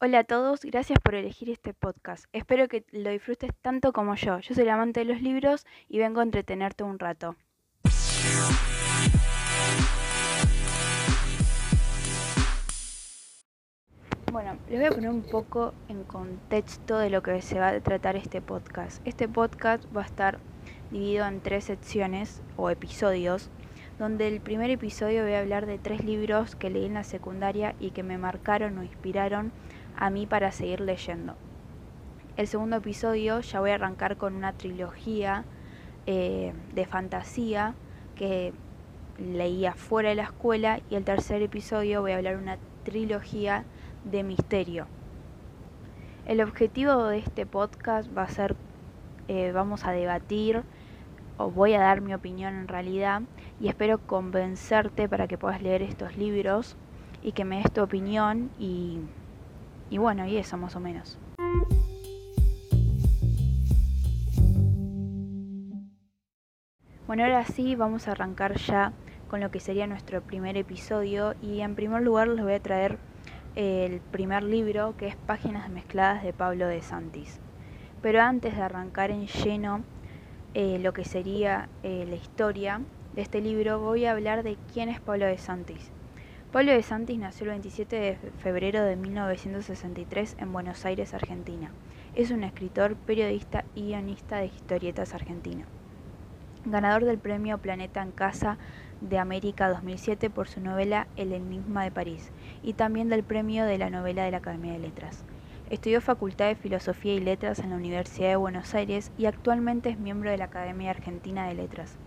Hola a todos, gracias por elegir este podcast. Espero que lo disfrutes tanto como yo. Yo soy el amante de los libros y vengo a entretenerte un rato. Bueno, les voy a poner un poco en contexto de lo que se va a tratar este podcast. Este podcast va a estar dividido en tres secciones o episodios, donde el primer episodio voy a hablar de tres libros que leí en la secundaria y que me marcaron o inspiraron a mí para seguir leyendo. El segundo episodio ya voy a arrancar con una trilogía eh, de fantasía que leía fuera de la escuela y el tercer episodio voy a hablar una trilogía de misterio. El objetivo de este podcast va a ser, eh, vamos a debatir, o voy a dar mi opinión en realidad, y espero convencerte para que puedas leer estos libros y que me des tu opinión y y bueno, y eso más o menos. Bueno, ahora sí vamos a arrancar ya con lo que sería nuestro primer episodio y en primer lugar les voy a traer el primer libro que es Páginas Mezcladas de Pablo de Santis. Pero antes de arrancar en lleno eh, lo que sería eh, la historia de este libro voy a hablar de quién es Pablo de Santis. Pablo de Santis nació el 27 de febrero de 1963 en Buenos Aires, Argentina. Es un escritor, periodista y guionista de historietas argentino. Ganador del premio Planeta en Casa de América 2007 por su novela El Enigma de París y también del premio de la novela de la Academia de Letras. Estudió Facultad de Filosofía y Letras en la Universidad de Buenos Aires y actualmente es miembro de la Academia Argentina de Letras.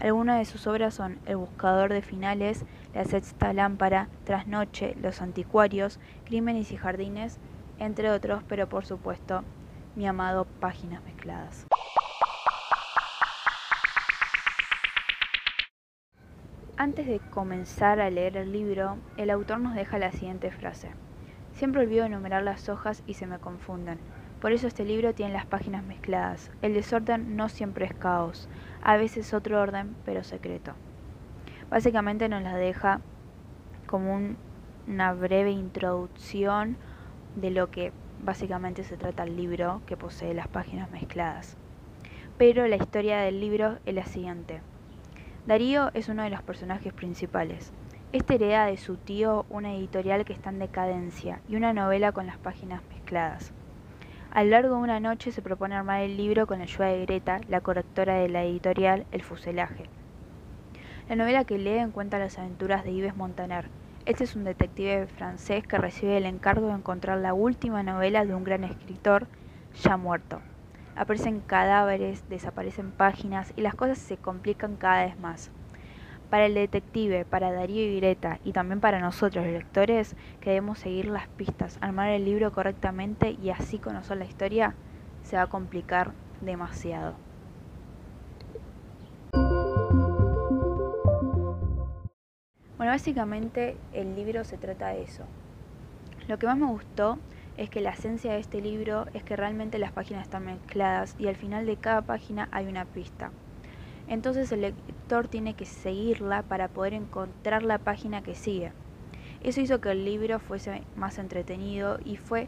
Algunas de sus obras son El Buscador de Finales, La Sexta Lámpara, Trasnoche, Los Anticuarios, Crímenes y Jardines, entre otros, pero por supuesto, mi amado Páginas Mezcladas. Antes de comenzar a leer el libro, el autor nos deja la siguiente frase. Siempre olvido enumerar las hojas y se me confunden. Por eso este libro tiene las páginas mezcladas. El desorden no siempre es caos, a veces otro orden, pero secreto. Básicamente nos la deja como una breve introducción de lo que básicamente se trata el libro que posee las páginas mezcladas. Pero la historia del libro es la siguiente. Darío es uno de los personajes principales. Este hereda de su tío una editorial que está en decadencia y una novela con las páginas mezcladas. A lo largo de una noche se propone armar el libro con ayuda de Greta, la correctora de la editorial El Fuselaje. La novela que lee encuentra las aventuras de Yves Montaner. Este es un detective francés que recibe el encargo de encontrar la última novela de un gran escritor ya muerto. Aparecen cadáveres, desaparecen páginas y las cosas se complican cada vez más. Para el detective, para Darío y Greta y también para nosotros los lectores que debemos seguir las pistas, armar el libro correctamente y así conocer la historia, se va a complicar demasiado. Bueno, básicamente el libro se trata de eso. Lo que más me gustó es que la esencia de este libro es que realmente las páginas están mezcladas y al final de cada página hay una pista. Entonces el tiene que seguirla para poder encontrar la página que sigue. Eso hizo que el libro fuese más entretenido y fue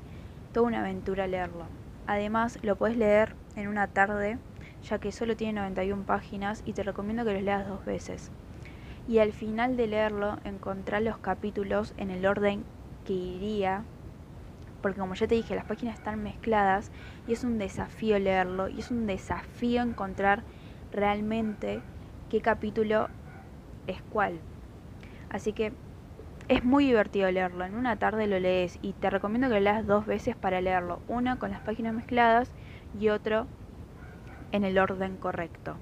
toda una aventura leerlo. Además, lo puedes leer en una tarde, ya que solo tiene 91 páginas y te recomiendo que lo leas dos veces. Y al final de leerlo, encontrar los capítulos en el orden que iría, porque como ya te dije, las páginas están mezcladas y es un desafío leerlo y es un desafío encontrar realmente qué capítulo es cuál. Así que es muy divertido leerlo. En una tarde lo lees y te recomiendo que lo leas dos veces para leerlo. Una con las páginas mezcladas y otro en el orden correcto.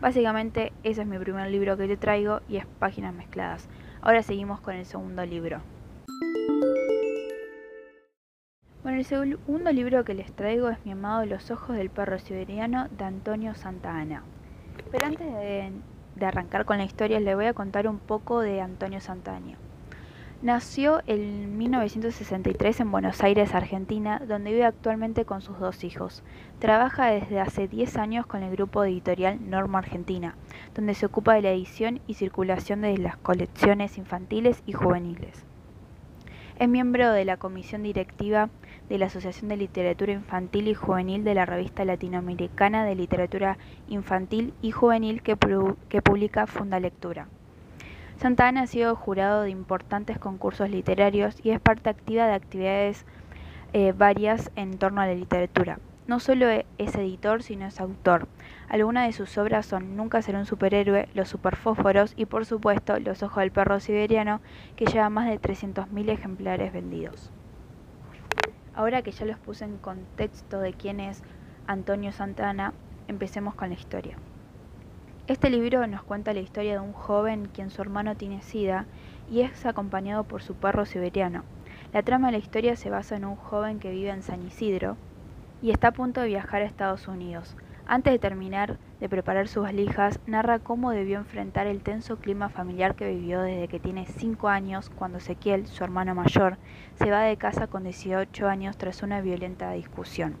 Básicamente ese es mi primer libro que te traigo y es Páginas Mezcladas. Ahora seguimos con el segundo libro. Bueno, el segundo libro que les traigo es Mi amado Los ojos del perro siberiano de Antonio Santa Ana. Pero antes de, arrancar con la historia, les voy a contar un poco de Antonio Santana. Nació en 1963 en Buenos Aires, Argentina, donde vive actualmente con sus dos hijos. Trabaja desde hace 10 años con el grupo editorial Norma Argentina, donde se ocupa de la edición y circulación de las colecciones infantiles y juveniles. Es miembro de la comisión directiva de la Asociación de Literatura Infantil y Juvenil de la revista latinoamericana de literatura infantil y juvenil que, publica Fundalectura. Santa Ana ha sido jurado de importantes concursos literarios y es parte activa de actividades eh, varias en torno a la literatura. No solo e, es editor, sino es autor. Algunas de sus obras son Nunca será un superhéroe, Los superfósforos y por supuesto Los ojos del perro siberiano, que lleva más de 300.000 ejemplares vendidos. Ahora que ya los puse en contexto de quién es Antonio Santana, empecemos con la historia. Este libro nos cuenta la historia de un joven quien su hermano tiene sida y es acompañado por su perro siberiano. La trama de la historia se basa en un joven que vive en San Isidro, y está a punto de viajar a Estados Unidos. Antes de terminar de preparar sus valijas, narra cómo debió enfrentar el tenso clima familiar que vivió desde que tiene 5 años, cuando Ezequiel, su hermano mayor, se va de casa con 18 años tras una violenta discusión.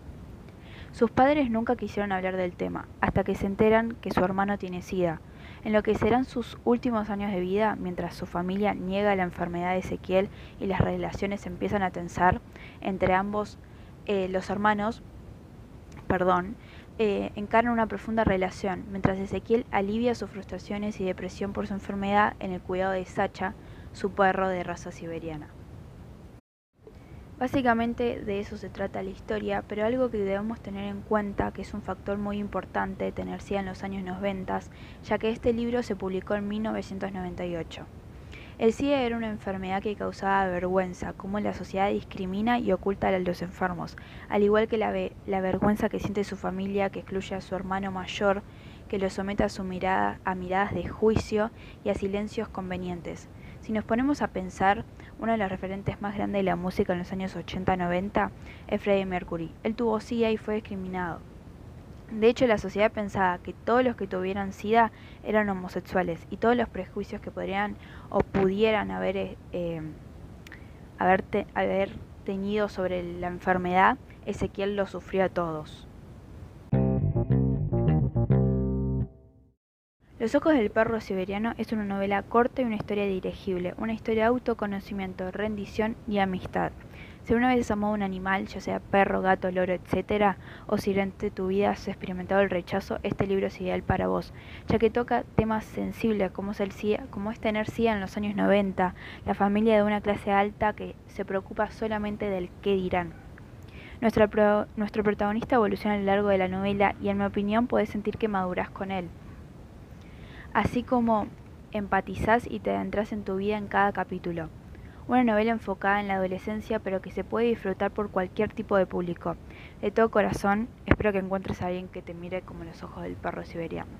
Sus padres nunca quisieron hablar del tema, hasta que se enteran que su hermano tiene sida. En lo que serán sus últimos años de vida, mientras su familia niega la enfermedad de Ezequiel y las relaciones empiezan a tensar entre ambos eh, los hermanos, perdón, eh, encarnan una profunda relación, mientras Ezequiel alivia sus frustraciones y depresión por su enfermedad en el cuidado de Sacha, su perro de raza siberiana. Básicamente de eso se trata la historia, pero algo que debemos tener en cuenta, que es un factor muy importante tener SIDA en los años 90, ya que este libro se publicó en 1998. El SIDA era una enfermedad que causaba vergüenza, como la sociedad discrimina y oculta a los enfermos, al igual que la, vergüenza que siente su familia, que excluye a su hermano mayor, que lo somete a, su mirada, a miradas de juicio y a silencios convenientes. Si nos ponemos a pensar, uno de los referentes más grandes de la música en los años 80-90 es Freddie Mercury. Él tuvo SIDA y fue discriminado. De hecho, la sociedad pensaba que todos los que tuvieran SIDA eran homosexuales y todos los prejuicios que podrían o pudieran haber, eh, eh, haber, haber tenido sobre la enfermedad, Ezequiel lo sufrió a todos. Los ojos del perro siberiano es una novela corta y una historia dirigible, una historia de autoconocimiento, rendición y amistad. Si una vez has amado un animal, ya sea perro, gato, loro, etc., o si durante tu vida has experimentado el rechazo, este libro es ideal para vos, ya que toca temas sensibles como es, el como es tener CIA en los años 90, la familia de una clase alta que se preocupa solamente del qué dirán. Nuestro, nuestro protagonista evoluciona a lo largo de la novela y en mi opinión puedes sentir que maduras con él. Así como empatizás y te adentras en tu vida en cada capítulo. Una novela enfocada en la adolescencia pero que se puede disfrutar por cualquier tipo de público. De todo corazón, espero que encuentres a alguien que te mire como los ojos del perro siberiano.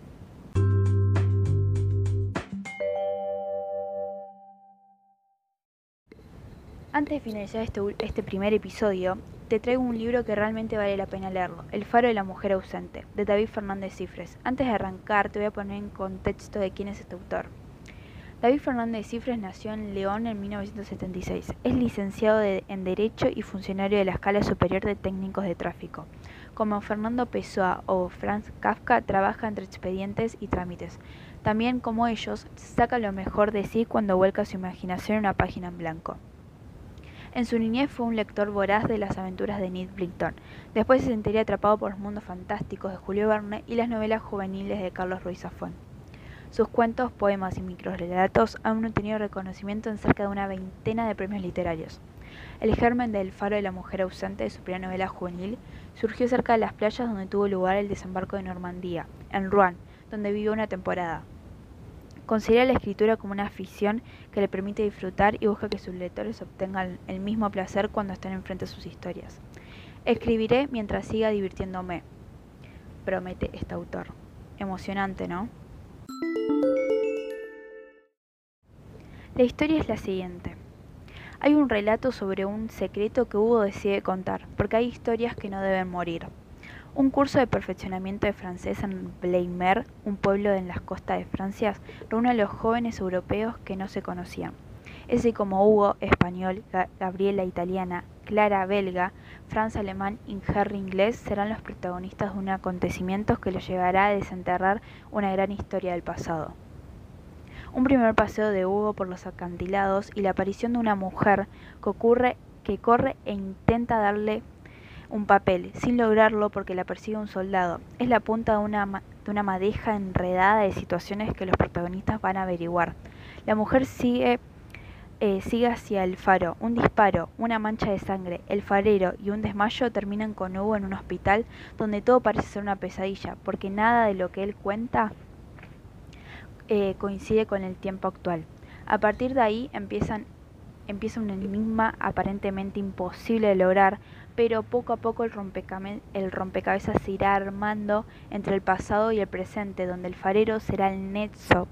Antes de finalizar este, este, primer episodio, te traigo un libro que realmente vale la pena leerlo, El faro de la mujer ausente, de David Fernández Cifres. Antes de arrancar, te voy a poner en contexto de quién es este autor. David Fernández Cifres nació en León en 1976. Es licenciado en Derecho y funcionario de la Escala Superior de Técnicos de Tráfico. Como Fernando Pessoa o Franz Kafka, trabaja entre expedientes y trámites. También, como ellos, saca lo mejor de sí cuando vuelca su imaginación en una página en blanco. En su niñez fue un lector voraz de las aventuras de Ned Blinton. Después se sentiría atrapado por los mundos fantásticos de Julio Verne y las novelas juveniles de Carlos Ruiz Zafón. Sus cuentos, poemas y microrelatos han obtenido reconocimiento en cerca de una veintena de premios literarios. El germen del Faro de la Mujer Ausente de su primera novela juvenil surgió cerca de las playas donde tuvo lugar el desembarco de Normandía, en Rouen, donde vivió una temporada. Considera la escritura como una afición que le permite disfrutar y busca que sus lectores obtengan el mismo placer cuando estén enfrente a sus historias. Escribiré mientras siga divirtiéndome, promete este autor. Emocionante, ¿no? La historia es la siguiente. Hay un relato sobre un secreto que Hugo decide contar, porque hay historias que no deben morir. Un curso de perfeccionamiento de francés en Bleimer, un pueblo en las costas de Francia, reúne a los jóvenes europeos que no se conocían. Ese como Hugo, español, Gabriela, italiana, Clara, belga, Franz, alemán y Harry, inglés, serán los protagonistas de un acontecimiento que los llevará a desenterrar una gran historia del pasado. Un primer paseo de Hugo por los acantilados y la aparición de una mujer que, ocurre, que corre e intenta darle un papel, sin lograrlo porque la persigue un soldado. Es la punta de una, de una madeja enredada de situaciones que los protagonistas van a averiguar. La mujer sigue eh, sigue hacia el faro. Un disparo, una mancha de sangre, el farero y un desmayo terminan con Hugo en un hospital donde todo parece ser una pesadilla, porque nada de lo que él cuenta eh, coincide con el tiempo actual. A partir de ahí empiezan, empieza un enigma aparentemente imposible de lograr, pero poco a poco el, el rompecabezas se irá armando entre el pasado y el presente, donde el farero será el nexo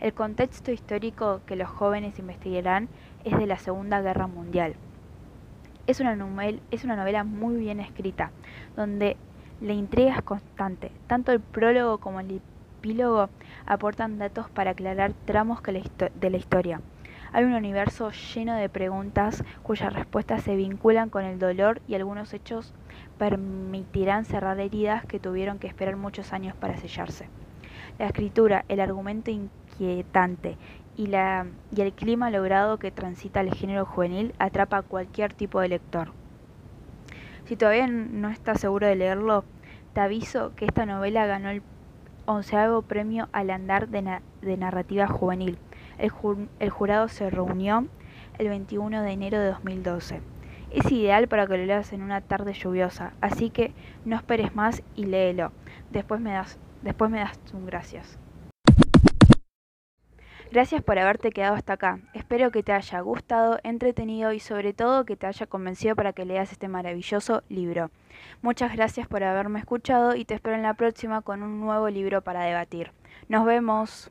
el contexto histórico que los jóvenes investigarán es de la Segunda Guerra Mundial. Es una, novela, es una novela muy bien escrita, donde la intriga es constante. Tanto el prólogo como el epílogo aportan datos para aclarar tramos de la historia. Hay un universo lleno de preguntas cuyas respuestas se vinculan con el dolor y algunos hechos permitirán cerrar heridas que tuvieron que esperar muchos años para sellarse. La escritura, el argumento inquietante y, la, y el clima logrado que transita el género juvenil atrapa a cualquier tipo de lector. Si todavía no estás seguro de leerlo, te aviso que esta novela ganó el onceavo premio al andar de, de narrativa juvenil. El, el, jurado se reunió el 21 de enero de 2012. Es ideal para que lo leas en una tarde lluviosa, así que no esperes más y léelo. Después me das Después me das un gracias. Gracias por haberte quedado hasta acá. Espero que te haya gustado, entretenido y sobre todo que te haya convencido para que leas este maravilloso libro. Muchas gracias por haberme escuchado y te espero en la próxima con un nuevo libro para debatir. Nos vemos.